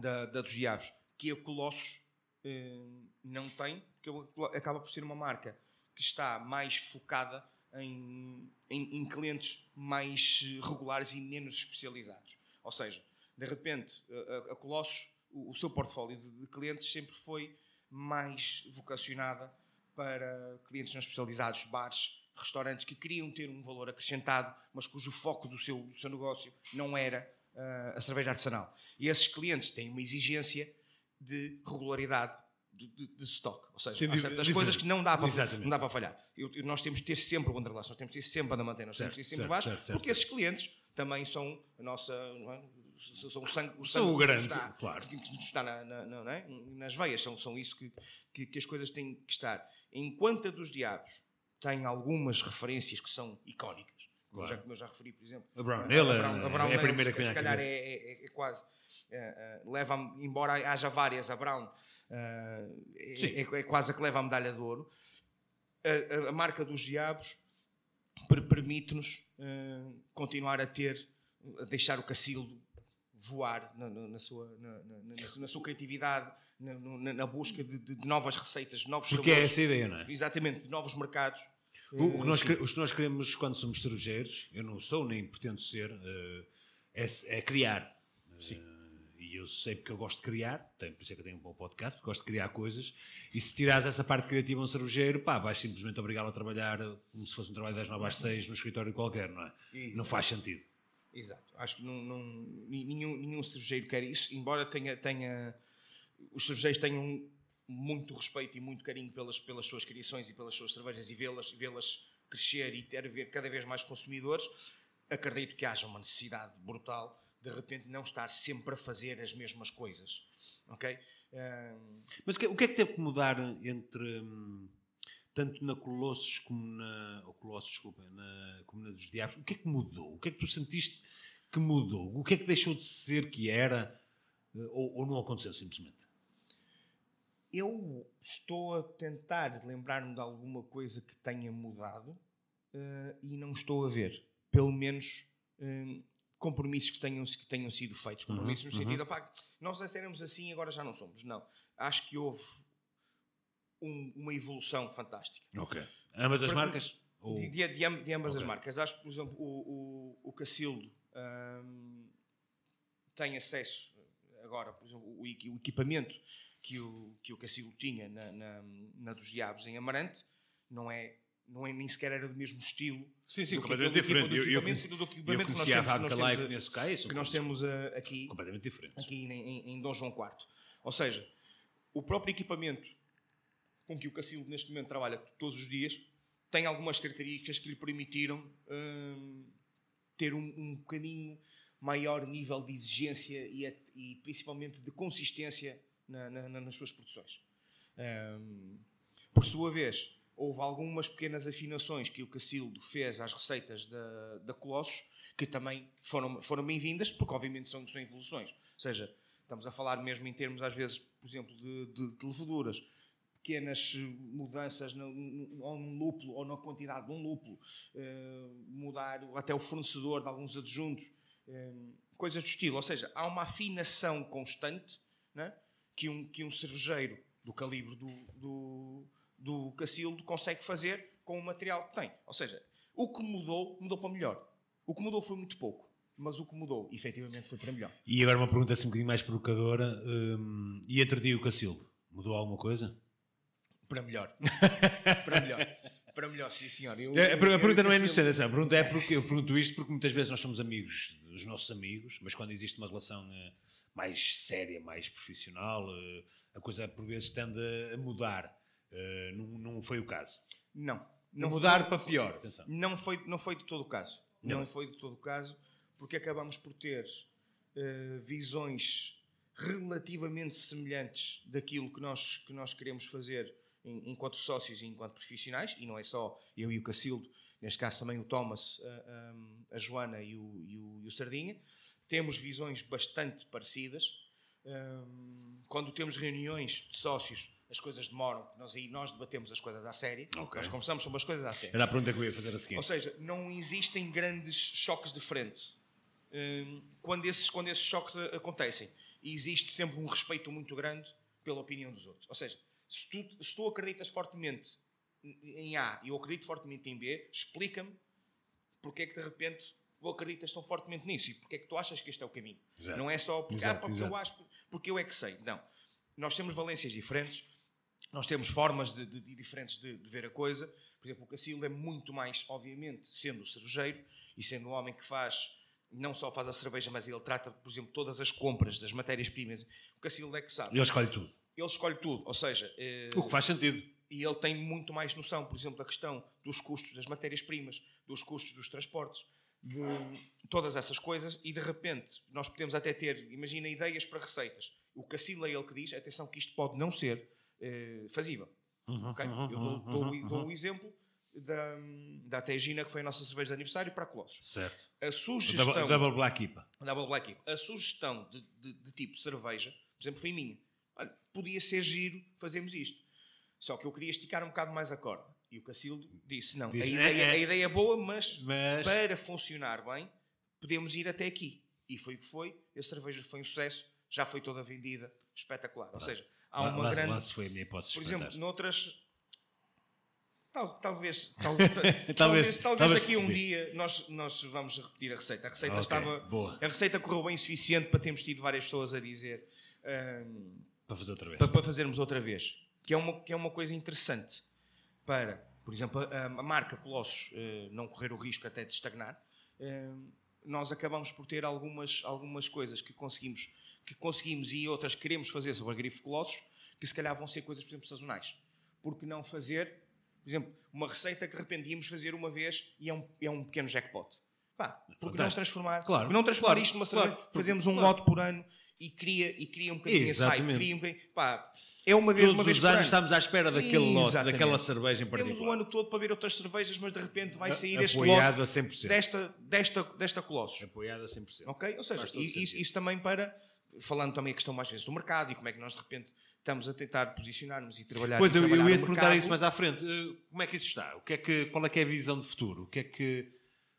da, da dos Diabos, que a Colossus ehm, não tem, porque acaba por ser uma marca que está mais focada em, em, em clientes mais eh, regulares e menos especializados. Ou seja, de repente, a, a- o, o seu portfólio de, de clientes sempre foi mais vocacionada para clientes não especializados, bares, restaurantes que queriam ter um valor acrescentado, mas cujo foco do seu, do seu negócio não era a cerveja artesanal. E esses clientes têm uma exigência de regularidade de, de, de stock. Ou seja, Sim, há certas coisas que não dá para, Exatamente. não dá para falhar. Eu- eu- nós temos de ter sempre o underlaço, nós temos de ter sempre a manter, nós temos de ter sempre certo, certo, porque esses clientes também são a nossa. não é? São são o sangue, o São sangue o que garante, nos está, claro. que nos está na- na- na- não é? nas veias, são, são isso que, que, que as coisas têm que estar. Enquanto a dos diabos tem algumas referências que são icónicas, Claro. já, como eu já referi, por exemplo, A Brown a Brown é a primeira que vem se calhar é, é- é quase eh, eh, leva embora haja várias a Brown eh, é, é quase a que leva a medalha de ouro. A, a- a marca dos diabos per- permite-nos continuar a ter a deixar o cacildo voar na, na- na sua, na, na- sua criatividade na, busca de, de- novas receitas de novos Porque é sabores. essa a ideia, não é? exatamente, de novos mercados O, o nós, Sim. os que nós queremos quando somos cervejeiros, eu não sou nem pretendo ser, eh, é, é criar. Eh, e eu sei porque eu gosto de criar, por isso é que eu tenho um bom podcast, porque gosto de criar coisas, e se tirares essa parte criativa a um cervejeiro, pá, vais simplesmente obrigá-lo a trabalhar como se fosse um trabalho das 9 às 6 no escritório qualquer, não é? Não faz sentido. Exato. Acho que não, não- nenhum, nenhum cervejeiro quer isso, embora tenha, tenha os cervejeiros tenham muito respeito e muito carinho pelas, pelas suas criações e pelas suas cervejas e vê-las vê-las crescer e ter ver cada vez mais consumidores, acredito que haja uma necessidade brutal de repente não estar sempre a fazer as mesmas coisas. Ok? Ahm, Mas o que, é que teve que mudar entre hum, tanto na Colossos como na. Ou Colossos, desculpa, na Comuna dos Diabos? O que é que mudou? O que é que tu sentiste que mudou? O que é que deixou de ser que era? eh, Ou, ou não aconteceu simplesmente? Eu estou a tentar lembrar-me de alguma coisa que tenha mudado eh, e não estou a ver. Pelo menos eh, compromissos que tenham, que tenham sido feitos. Compromissos no sentido, opá, nós antes éramos assim agora já não somos. Não. Acho que houve um- uma evolução fantástica. Ok. Ambas as Por- marcas? De, de- de am- de ambas as Ok. marcas. Acho que, por exemplo, o, o, o Cacildo hum, tem acesso agora, por exemplo, o, o equipamento que o, que o Cacildo tinha na, na, na dos Diabos em Amarante não é, não é nem sequer era do mesmo estilo. Sim, sim, completamente diferente. do Eu- eu equipamento- conheci- do Eu equipamento que nós temos, que nós temos, conheço cá que nós coisas temos aqui completamente diferentes. aqui em, em, em Dom João IV. Ou seja, o próprio equipamento com que o Cacildo neste momento trabalha todos os dias tem algumas características que lhe permitiram hum, ter um, um bocadinho maior nível de exigência e, e principalmente de consistência na- na- na- nas suas produções. Hum, por sua vez, houve algumas pequenas afinações que o Cacildo fez às receitas da, da Colossos que também foram, foram bem-vindas, porque obviamente são, são evoluções. Ou seja, estamos a falar mesmo em termos, às vezes, por exemplo, de, de, de leveduras, pequenas mudanças no, no, ou lúpulo ou na quantidade de um lúpulo, eh, mudar até o fornecedor de alguns adjuntos, eh, coisas do estilo. Ou seja, há uma afinação constante né, que, um, que um cervejeiro do calibre do, do, do Cacildo consegue fazer com o material que tem. Ou seja, o que mudou, mudou para melhor. O que mudou foi muito pouco, mas o que mudou, efetivamente, foi para melhor. E agora uma pergunta assim um bocadinho mais provocadora. hum, e entre ti e o Cacildo? Mudou alguma coisa? Para melhor. para melhor. Para melhor, sim, senhor. Eu- É, a per- a eu- pergunta eu- não é eu- inocente, a pergunta é porque eu pergunto isto porque muitas vezes nós somos amigos dos nossos amigos, mas quando existe uma relação eh, mais séria, mais profissional, eh, a coisa por vezes tende a mudar. Eh, Não, não foi o caso. Não. Não mudar foi- para pior, atenção. Não foi, não foi de todo o caso. Não. Não, foi de todo o caso, porque acabamos por ter eh, visões relativamente semelhantes daquilo que nós, que nós queremos fazer enquanto sócios e enquanto profissionais, e não é só eu e o Cacildo, neste caso também o Thomas, a, a- a Joana e o, e o- e o Sardinha. Temos visões bastante parecidas. Quando temos reuniões de sócios, as coisas demoram, nós aí nós debatemos as coisas à série, Ok. nós conversamos sobre as coisas à série. Era a pergunta que eu ia fazer a seguir. Ou seja, não existem grandes choques de frente. Quando esses, quando esses choques acontecem, existe sempre um respeito muito grande pela opinião dos outros. Ou seja, se tu, se tu acreditas fortemente em A e eu acredito fortemente em B, explica-me porque é que de repente tu acreditas tão fortemente nisso e porque é que tu achas que este é o caminho. Exato. Não é só porque, Exato, ah, porque exato. eu acho, porque eu é que sei. Não. Nós temos valências diferentes, nós temos formas de, de- de- diferentes de, de ver a coisa. Por exemplo, o Cacildo é muito mais, obviamente, sendo o cervejeiro e sendo o homem que faz, não só faz a cerveja, mas ele trata, por exemplo, todas as compras das matérias-primas. O Cacildo é que sabe. Ele escolhe tudo. Ele escolhe tudo, ou seja, eh, O que faz sentido. e ele tem muito mais noção, por exemplo, da questão dos custos das matérias-primas, dos custos dos transportes, de todas essas coisas, e de repente nós podemos até ter, imagina, ideias para receitas. O Cacildo é ele que diz, atenção que isto pode não ser eh, fazível. ok? Eu dou, dou o- dou o exemplo da, da Tegina, que foi a nossa cerveja de aniversário, para Colossos. Certo. A sugestão... Double, double Black IPA. Double Black Eagle. A sugestão de, de- de tipo cerveja, por exemplo, foi minha. Olha, podia ser giro fazermos isto. Só que eu queria esticar um bocado mais a corda. E o Cacildo disse: não, Disse, a, ideia, "É, é." a ideia é boa, mas, Mas- para funcionar bem, podemos ir até aqui. E foi o que foi. A cerveja foi um sucesso, já foi toda vendida, espetacular. Ou seja, há uma Lance, grande. Lance foi a minha hipótese Por exemplo, noutras. Tal- talvez, tal- talvez, talvez, talvez, daqui um dia nós, nós vamos repetir a receita. A receita Ok, estava. boa. A receita correu bem o suficiente para termos tido várias pessoas a dizer hum, Para fazer outra vez. para, para fazermos outra vez. Que é uma, que é uma coisa interessante para, por exemplo, a, a marca Colossos eh, não correr o risco até de estagnar. eh, nós acabamos por ter algumas, algumas coisas que conseguimos, que conseguimos e outras que queremos fazer sobre a grife Colossos que se calhar vão ser coisas, por exemplo, sazonais. Por que não fazer, por exemplo, uma receita que de repente íamos fazer uma vez e é um, é um pequeno jackpot? Pá, porque não Fantástico. transformar, Claro, porque não transformar isto numa claro, cerveja? porque- Fazemos um claro. lote por ano e cria, e cria um bocadinho de ensaio, Exatamente. cria um bocadinho, pá, é uma vez, Todos uma vez os anos ano. estamos à espera daquele lote, daquela cerveja em particular. Temos o ano todo para ver outras cervejas, mas de repente vai sair este lote 100%. desta, desta, desta Colossus. Apoiado a 100%. Ok? Ou seja, isso, isso também para, falando também a questão mais vezes do mercado e como é que nós de repente estamos a tentar posicionar-nos e trabalhar Pois e eu, eu trabalhar ia no te perguntar isso mais à frente. Eh, Como é que isso está? O que é que, qual é que é a visão de futuro? O que é que,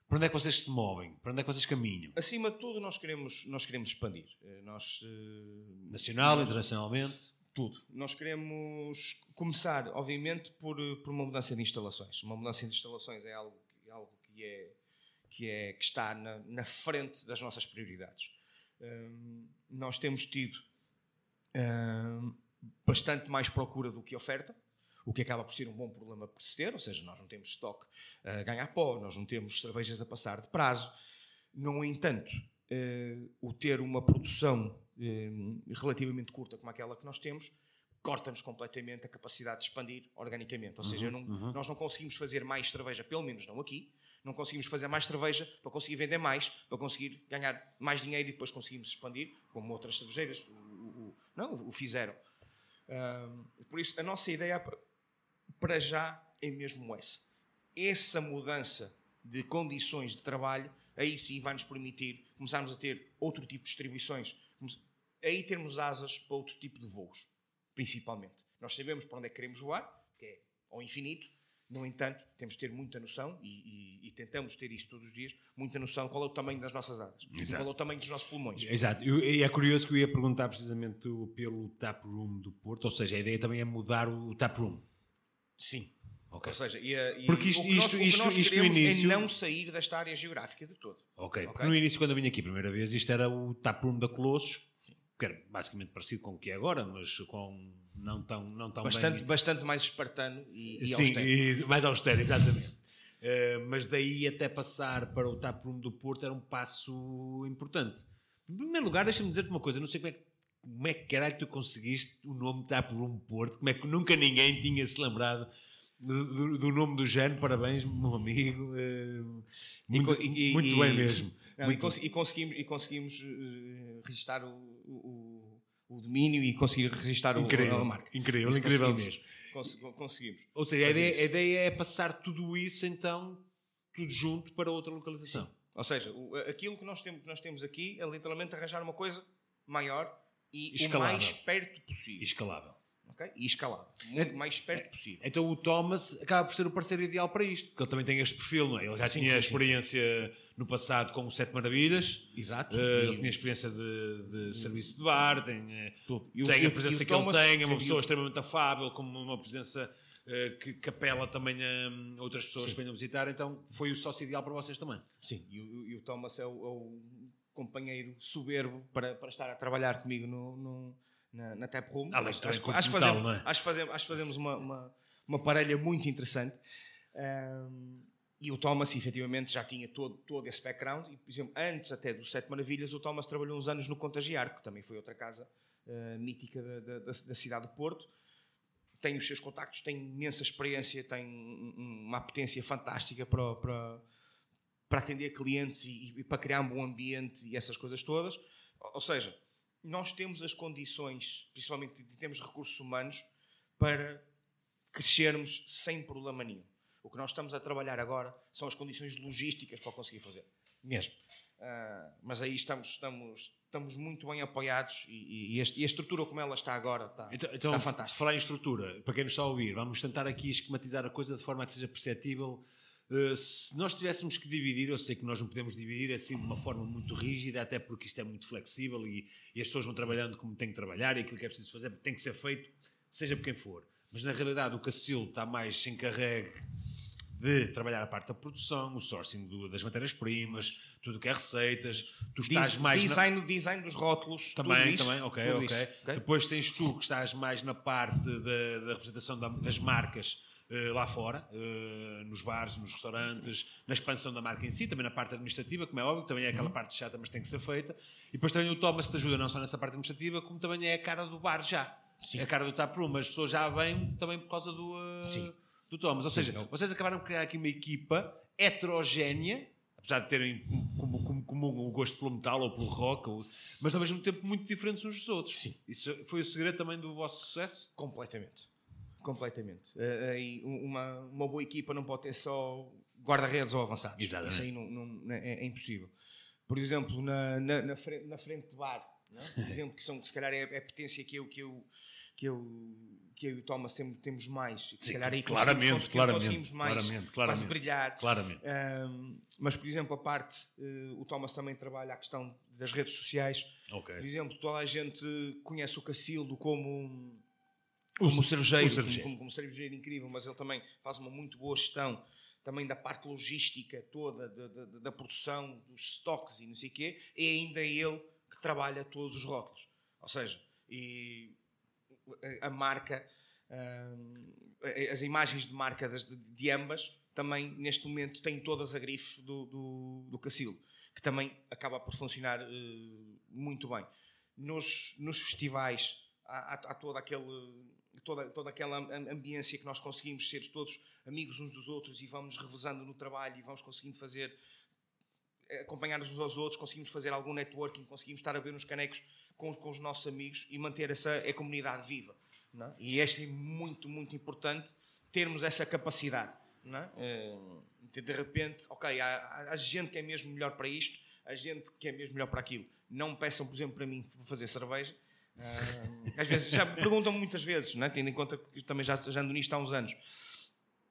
para onde é que vocês se movem? Para onde é que vocês caminham? Acima de tudo, nós queremos, nós queremos expandir. Eh, Nós, eh, Nacional, nós- internacionalmente? Tudo. Nós queremos começar, obviamente, por, eh, por uma mudança de instalações. Uma mudança de instalações é algo, que- algo que, é, que, é, que está na, na frente das nossas prioridades. Hum, nós temos tido hum, bastante mais procura do que oferta, o que acaba por ser um bom problema por se ter, ou seja, nós não temos estoque a ganhar pó, nós não temos cervejas a passar de prazo. No entanto, eh, o ter uma produção eh, relativamente curta como aquela que nós temos, corta-nos completamente a capacidade de expandir organicamente. Ou seja, eu não- nós não conseguimos fazer mais cerveja, pelo menos não aqui, não conseguimos fazer mais cerveja para conseguir vender mais, para conseguir ganhar mais dinheiro e depois conseguimos expandir, como outras cervejeiras o, o- o- não, o fizeram. Ahm, por isso, a nossa ideia pa- para já é mesmo essa. Essa mudança de condições de trabalho, aí sim vai nos permitir começarmos a ter outro tipo de distribuições, aí termos asas para outro tipo de voos, principalmente. Nós sabemos para onde é que queremos voar, que é ao infinito, no entanto, temos de ter muita noção, e, e- e tentamos ter isso todos os dias, muita noção qual é o tamanho das nossas asas, Exato. qual é o tamanho dos nossos pulmões. Exato. Eu- E é curioso que eu ia perguntar precisamente pelo tap room do Porto, ou seja, a ideia também é mudar o tap room. Sim. Ok. Ou seja, e, e Porque isto- o que nós, isto- o que isto- isto no queremos início- é não sair desta área geográfica de todo. Ok, porque Ok. no início, quando eu vim aqui a primeira vez, isto era o taproom da Colossos, que era basicamente parecido com o que é agora, mas com não tão, não tão Bastante, bem... bastante mais espartano e, e Sim, austero. e- mais austero, exatamente. Eh, mas daí até passar para o taproom do Porto era um passo importante. Em primeiro lugar, deixa-me dizer-te uma coisa, não sei como é que como é que caralho tu conseguiste o nome Taproom Porto? Como é que nunca ninguém tinha se lembrado do, do- nome do género? Parabéns, meu amigo. eh, muito e- e- muito e- bem mesmo. Não, e, Muito cons- e conseguimos, e conseguimos eh, registar o, o, o domínio e conseguir registar o, Incrível, a marca. incrível, Isso incrível conseguimos. mesmo. Cons- conseguimos. Ou seja, a ideia, a ideia é passar tudo isso então, tudo junto para outra localização. Ou seja, o- aquilo que nós, temos, que nós temos aqui é literalmente arranjar uma coisa maior e Escalável. o mais perto possível. Escalável. ok? E escalável. Muito mais perto possível. Então o Thomas acaba por ser o parceiro ideal para isto, porque ele também tem este perfil, não é? Ele já Sim, tinha sim, sim, experiência no passado com o Sete Maravilhas, Exato. E- ele tinha experiência de, de serviço de bar, tem, eh, tudo. Tem a presença que ele Thomas tem, é uma pessoa extremamente afável, como uma presença eh, que, que apela também a outras pessoas que venham visitar, então foi o sócio ideal para vocês também. Sim, e o, e o Thomas é o, é o companheiro soberbo para, para estar a trabalhar comigo no, no- na, na Tap Room. Além acho, acho, acho, fazemos, é? acho, fazemos, acho que fazemos uma, uma, uma parelha muito interessante. Ahm, e o Thomas, efetivamente, já tinha todo, todo esse background. E, por exemplo, antes até do Sete Maravilhas, o Thomas trabalhou uns anos no Contagiar, que também foi outra casa ah, mítica da, da, da- da cidade do Porto. Tem os seus contactos, tem imensa experiência, tem um- um- uma apetência fantástica para, para, para atender clientes e, e para criar um bom ambiente e essas coisas todas. Ou seja, nós temos as condições, principalmente em termos de recursos humanos, para crescermos sem problema nenhum. O que nós estamos a trabalhar agora são as condições logísticas para conseguir fazer. Mesmo. Ah, mas aí estamos, estamos, estamos muito bem apoiados e, e- e a estrutura como ela está agora está, Então, então está f- fantástica. falar em estrutura, para quem nos está a ouvir, vamos tentar aqui esquematizar a coisa de forma que seja perceptível. Uh, se nós tivéssemos que dividir, eu sei que nós não podemos dividir assim de uma forma muito rígida, até porque isto é muito flexível e, e as pessoas vão trabalhando como têm que trabalhar e aquilo que é preciso fazer tem que ser feito, seja por quem for. Mas na realidade o Cacil está mais se encarregue de trabalhar a parte da produção, o sourcing do- das matérias-primas, tudo o que é receitas, tu estás Des- mais na- design, design dos rótulos, também, isso, também, ok, tudo ok. isso, ok? Depois tens tu que estás mais na parte da, da representação da- das marcas eh, lá fora, eh, nos bares, nos restaurantes, na expansão da marca em si, também na parte administrativa, como é óbvio, também é Uhum. aquela parte chata, mas tem que ser feita. E depois também o Thomas te ajuda não só nessa parte administrativa, como também é a cara do bar já. Sim. É a cara do taproom, mas as pessoas já vêm também por causa do, eh, Sim. do Thomas. Ou seja, vocês acabaram por criar aqui uma equipa heterogénea, apesar de terem como, como, como um gosto pelo metal ou pelo rock, ou- mas ao mesmo tempo muito diferentes uns dos outros. Sim. Isso foi o segredo também do vosso sucesso? Completamente. Completamente. Eh, aí uma, uma boa equipa não pode ter só guarda-redes ou avançados. Exatamente. Isso aí não, não- é, é impossível. Por exemplo, na, na, na frente, na frente de bar, não é? por exemplo, que, são, que se calhar é, é a potência que eu, que eu, que eu, que eu e o Thomas sempre temos mais. E que se calhar aí claramente, conseguimos, claramente, conseguimos mais claramente, claramente. brilhar. Claramente. Mas, por exemplo, a parte, eh, o Thomas também trabalha a questão das redes sociais. Ok. Por exemplo, toda a gente conhece o Cacildo como, como cervejeiro, o cervejeiro. Como, como cervejeiro incrível, mas ele também faz uma muito boa gestão também da parte logística toda, da, da, da produção, dos estoques e não sei o quê, é ainda ele que trabalha todos os rótulos. Ou seja, e a, a marca, hum, as imagens de marca das, de, de ambas, também neste momento têm todas a grife do, do, do Cacildo, que também acaba por funcionar eh, muito bem. Nos, nos festivais há, há, há todo aquele, toda, toda aquela am- ambiência que nós conseguimos ser todos amigos uns dos outros e vamos revezando no trabalho e vamos conseguindo fazer acompanhar-nos uns aos outros, conseguimos fazer algum networking, conseguimos estar a ver nos canecos com, os- com os nossos amigos e manter essa a comunidade viva. é? E este é muito, muito importante termos essa capacidade. É? Eh, de, repente, ok, há, há- gente que é mesmo melhor para isto, há gente que é mesmo melhor para aquilo. Não peçam, por exemplo, para mim fazer cerveja. Às vezes, já me perguntam muitas vezes, não é? tendo em conta que também já, já ando nisto há uns anos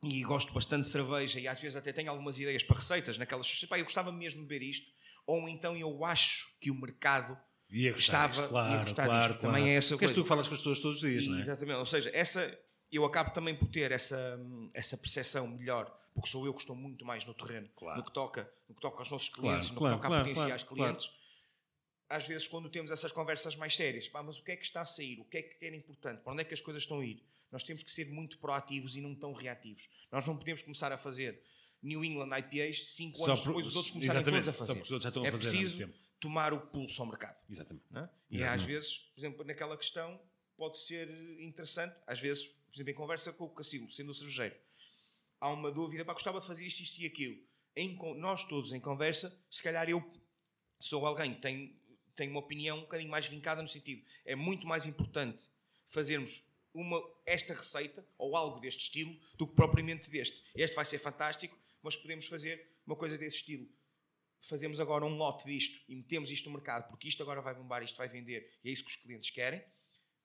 e gosto bastante de cerveja e às vezes até tenho algumas ideias para receitas naquelas. Pá, eu gostava mesmo de ver isto, ou então eu acho que o mercado Ia gostar Estava- claro, ia gostar claro, disto. claro. Também é essa Porque és coisa. tu que falas com as pessoas todos os dias, E, não é? Exatamente, ou seja, essa, eu acabo também por ter essa, essa percepção melhor, porque sou eu que estou muito mais no terreno, Claro. no que toca, no que toca aos nossos clientes, no que toca a potenciais clientes. Às vezes, quando temos essas conversas mais sérias, pá, mas o que é que está a sair? O que é que é importante? Para onde é que as coisas estão a ir? Nós temos que ser muito proativos e não tão reativos. Nós não podemos começar a fazer New England IPAs cinco Só anos por- depois os outros começarem a só fazer. porque os outros já estão a é fazer há muito preciso tomar o pulso ao mercado. Exatamente. é? E Exatamente. às vezes, por exemplo, naquela questão, pode ser interessante, às vezes, por exemplo, em conversa com o Cacilo, sendo o cervejeiro, há uma dúvida, pá, gostava de fazer isto, isto e aquilo. Em nós todos em conversa, se calhar eu sou alguém que tem, tem uma opinião um bocadinho mais vincada no sentido, é muito mais importante fazermos uma, esta receita ou algo deste estilo do que propriamente deste. Este vai ser fantástico, mas podemos fazer uma coisa desse estilo fazemos agora um lote disto e metemos isto no mercado, porque isto agora vai bombar, isto vai vender, e é isso que os clientes querem.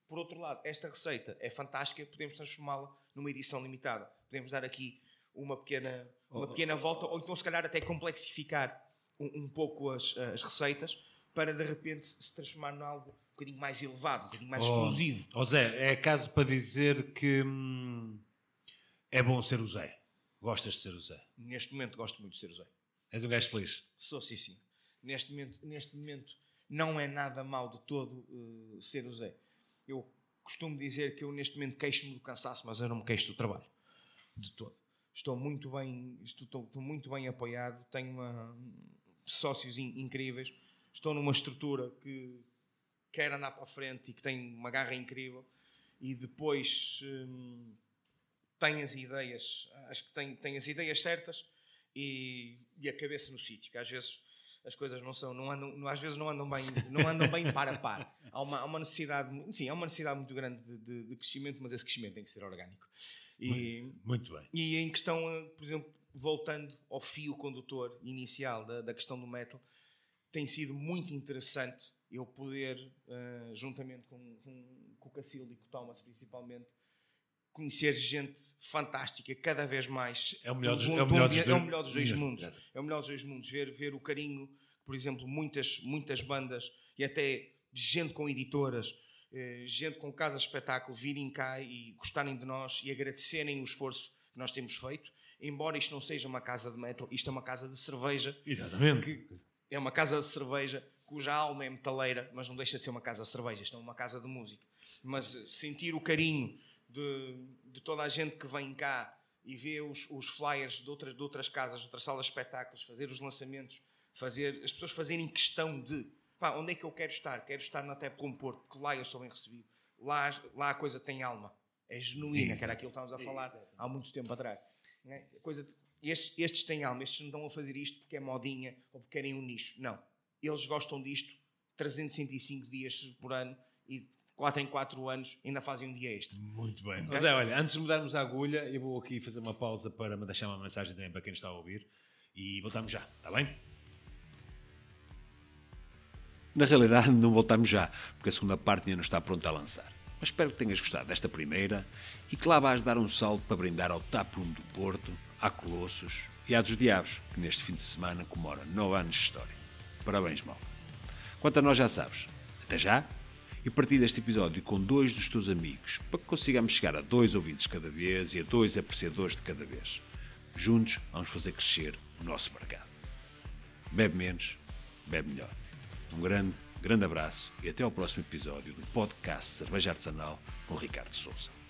Por outro lado, esta receita é fantástica, podemos transformá-la numa edição limitada. Podemos dar aqui uma pequena, uma pequena volta, ou então se calhar até complexificar um, um pouco as, as receitas, para de repente se transformar em algo um bocadinho mais elevado, um bocadinho mais Oh, exclusivo. Ó Zé, é caso para dizer que hum, é bom ser o Zé. Gostas de ser o Zé. Neste momento gosto muito de ser o Zé. És um gajo feliz. Sou sim, sim. Neste momento, neste momento não é nada mal de todo eh, ser o Zé. Eu costumo dizer que eu neste momento queixo-me do cansaço, mas eu não me queixo do trabalho. De todo. Estou muito bem, estou, estou- estou muito bem apoiado, tenho uma- sócios in- incríveis, estou numa estrutura que quer andar para a frente e que tem uma garra incrível e depois hum, tem as ideias, acho que tem, tem as ideias certas e, e a cabeça no sítio, que às vezes as coisas não são, não andam, às vezes não andam bem, não andam bem par a par. Há uma, há uma necessidade, sim, há uma necessidade muito grande de, de- de crescimento, mas esse crescimento tem que ser orgânico. E, Muito bem. e em questão, por exemplo, voltando ao fio condutor inicial da, da questão do metal, tem sido muito interessante eu poder, eh, juntamente com, com, com o Cacildo e com o Thomas principalmente, conhecer gente fantástica cada vez mais. É o melhor dos- Do- é o melhor dos é o dois- melhor dos dois mundos. É o melhor dos dois mundos. Ver, ver o carinho, por exemplo, muitas, muitas bandas e até gente com editoras eh, gente com casa de espetáculo virem cá e gostarem de nós e agradecerem o esforço que nós temos feito. Embora isto não seja uma casa de metal, isto é uma casa de cerveja. Exatamente. Que é uma casa de cerveja cuja alma é metaleira, mas não deixa de ser uma casa de cerveja. Isto é uma casa de música. Mas eh, sentir o carinho de, de toda a gente que vem cá e vê os, os flyers de outras, de outras casas, de outras salas de espetáculos, fazer os lançamentos, fazer as pessoas fazerem questão de pá, onde é que eu quero estar? Quero estar na Tepcom Porto, porque lá eu sou bem recebido. Lá, lá a coisa tem alma. É genuína, que era aquilo que estávamos a falar há muito tempo atrás. Né? A coisa, estes, estes têm alma, estes não estão a fazer isto porque é modinha ou porque querem um nicho. Não. Eles gostam disto 365 dias por ano e 4 em 4 anos ainda fazem um dia extra. Muito bem. Mas é, olha, antes de mudarmos a agulha, eu vou aqui fazer uma pausa para me deixar uma mensagem também para quem está a ouvir e voltamos já, está bem? Na realidade, não voltamos já, porque a segunda parte ainda não está pronta a lançar. Mas espero que tenhas gostado desta primeira e que lá vais dar um salto para brindar ao Taproom do Porto, à Colossos e à dos Diabos, que neste fim de semana comemora 9 anos de história. Parabéns, malta. Quanto a nós já sabes, até já e partilha este episódio com dois dos teus amigos para que consigamos chegar a dois ouvintes cada vez e a dois apreciadores de cada vez. Juntos vamos fazer crescer o nosso mercado. Bebe menos, bebe melhor. Um grande, grande abraço e até ao próximo episódio do podcast Cerveja Artesanal com Ricardo Souza.